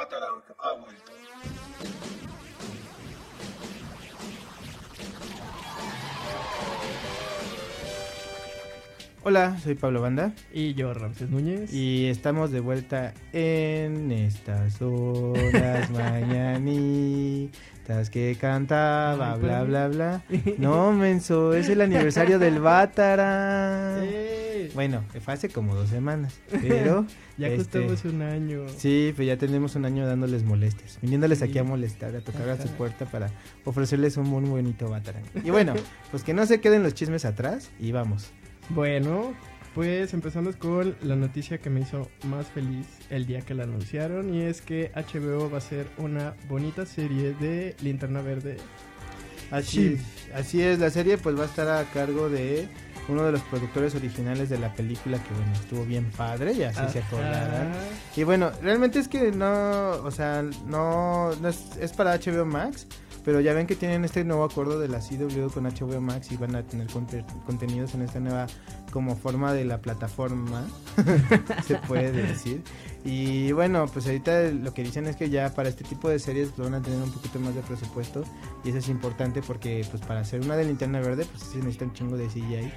Ha vuelto. Hola, soy Pablo Banda Y yo, Ramses Núñez. y estamos de vuelta en estas horas mañanitas que cantaba, Ay, bla, bla, bla. No, menso, es el aniversario del Bátara. Bueno, fue hace como dos semanas, pero ya este, costamos un año. sí, pues ya tenemos un año dándoles molestias, viniéndoles Sí. aquí a molestar, a tocar a su puerta para ofrecerles un muy bonito Bátara. Y bueno, pues que no se queden los chismes atrás y vamos. Bueno, pues empezamos con la noticia que me hizo más feliz el día que la anunciaron. Y es que HBO va a hacer una bonita serie de Linterna Verde. Así, Sí. así es, la serie pues va a estar a cargo de uno de los productores originales de la película que bueno, estuvo bien padre y así se acordarán. Y bueno, realmente es que no, o sea, no, no es, es para HBO Max, pero ya ven que tienen este nuevo acuerdo de la CW con HBO Max y van a tener conte- contenidos en esta nueva como forma de la plataforma, se puede decir. Y bueno, pues ahorita lo que dicen es que ya para este tipo de series van a tener un poquito más de presupuesto y eso es importante porque pues para hacer una de linterna verde pues se necesita un chingo de CGI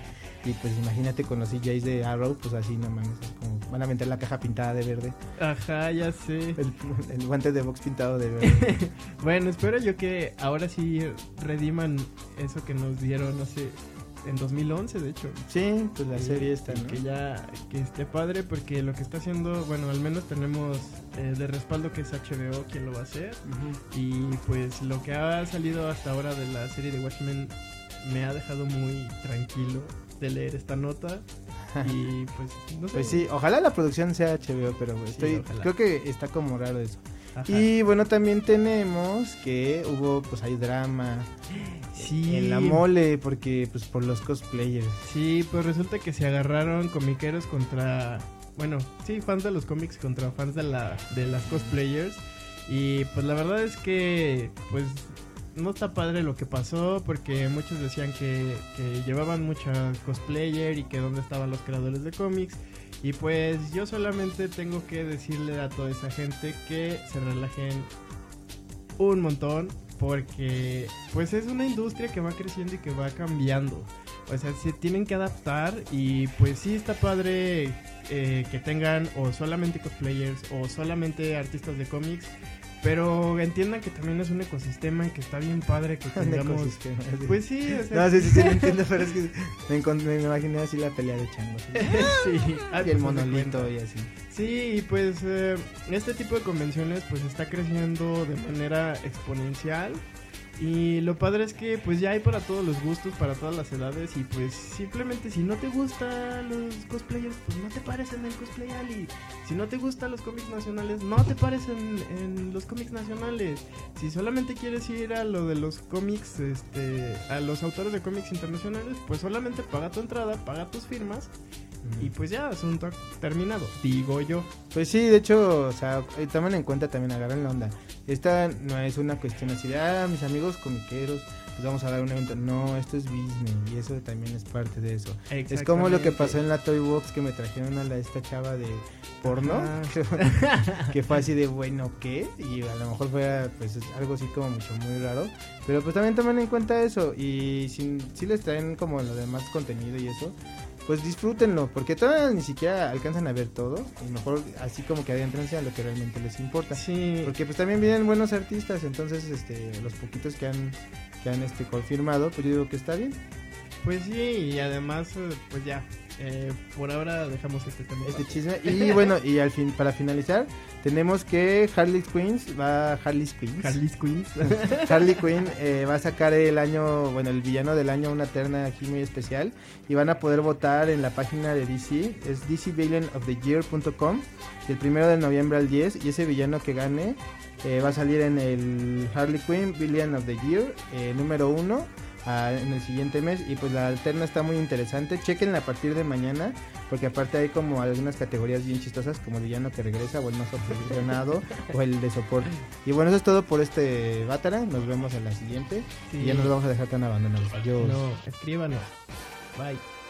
y pues imagínate con los CGIs de Arrow pues así no mames, es como van a meter la caja pintada de verde, Ajá, ya sé. el, el guante de box pintado de verde. Bueno, espero yo que ahora sí rediman eso que nos dieron hace en 2011, de hecho. sí, pues la serie está, ¿no? Que ya que esté padre porque lo que está haciendo, bueno, al menos tenemos eh, de respaldo que es HBO quien lo va a hacer. Ujú. Y pues lo que ha salido hasta ahora de la serie de Watchmen me ha dejado muy tranquilo de leer esta nota. Y pues no sé. Pues sí, ojalá la producción sea HBO, pero güey, estoy, creo que está como raro eso. Ajá. Y bueno, también tenemos que hubo, pues hay drama sí, en la mole, porque pues por los cosplayers. Sí, pues resulta que se agarraron comiqueros contra, bueno, sí, fans de los cómics contra fans de la de las cosplayers y pues la verdad es que pues no está padre lo que pasó porque muchos decían que, llevaban mucha cosplayer y que dónde estaban los creadores de cómics y pues yo solamente tengo que decirle a toda esa gente que se relajen un montón porque pues es una industria que va creciendo y que va cambiando. O sea, se tienen que adaptar y pues sí está padre eh, que tengan o solamente cosplayers o solamente artistas de cómics, pero entiendan que también es un ecosistema y que está bien padre que tengamos... ecosistema, sí. Pues sí, o sea, No, sí, sí, sí, lo entiendo, pero es que me, imaginé así la pelea de changos. sí, ah, y el pues, haz de monolito y así. Sí, y pues eh, este tipo de convenciones pues está creciendo de manera exponencial y lo padre es que pues ya hay para todos los gustos, para todas las edades y pues simplemente si no te gustan los cosplayers pues no te pares en el cosplay alley. Si no te gustan los cómics nacionales no te pares en, en los cómics nacionales. Si solamente quieres ir a lo de los cómics, este, a los autores de cómics internacionales pues solamente paga tu entrada, paga tus firmas y pues ya, asunto terminado, digo yo. Pues sí, de hecho, o sea, tomen en cuenta también, agarren la onda. Esta no es una cuestión así de, ah, mis amigos comiqueros, pues vamos a dar un evento. No, esto es business y eso también es parte de eso. Es como lo que pasó en la Toy Box que me trajeron a la, esta chava de porno, Ajá. que fue así de, bueno, ¿qué? Y a lo mejor fue pues es algo así como mucho muy raro. Pero pues también tomen en cuenta eso y si, si les traen como lo demás contenido y eso, pues disfrútenlo, porque todavía ni siquiera alcanzan a ver todo y mejor así como que adentrense a lo que realmente les importa. Sí, Porque pues también vienen buenos artistas, entonces este los poquitos que han que han este confirmado, pues yo digo que está bien. Pues sí, y además, eh, pues ya, eh, por ahora dejamos este tema. Este chisme. Y bueno, y al fin, para finalizar, tenemos que Harley Queens va Harley Queens. Harley Harley Quinn eh, va a sacar el año, bueno, el villano del año, una terna aquí muy especial. Y van a poder votar en la página de DC. Es dcvillainoftheyear.com del primero de noviembre al 10. Y ese villano que gane eh, va a salir en el Harley Quinn Villain of the Year eh, número 1 en el siguiente mes. Y pues la alterna está muy interesante. Chequenla a partir de mañana, porque aparte hay como algunas categorías bien chistosas, como el villano que regresa, o el más obsesionado, o el de soporte. Y bueno, eso es todo por este Bátara. Nos vemos en la siguiente. Y ya nos vamos a dejar tan abandonados. Adiós. No, escríbanos. Bye.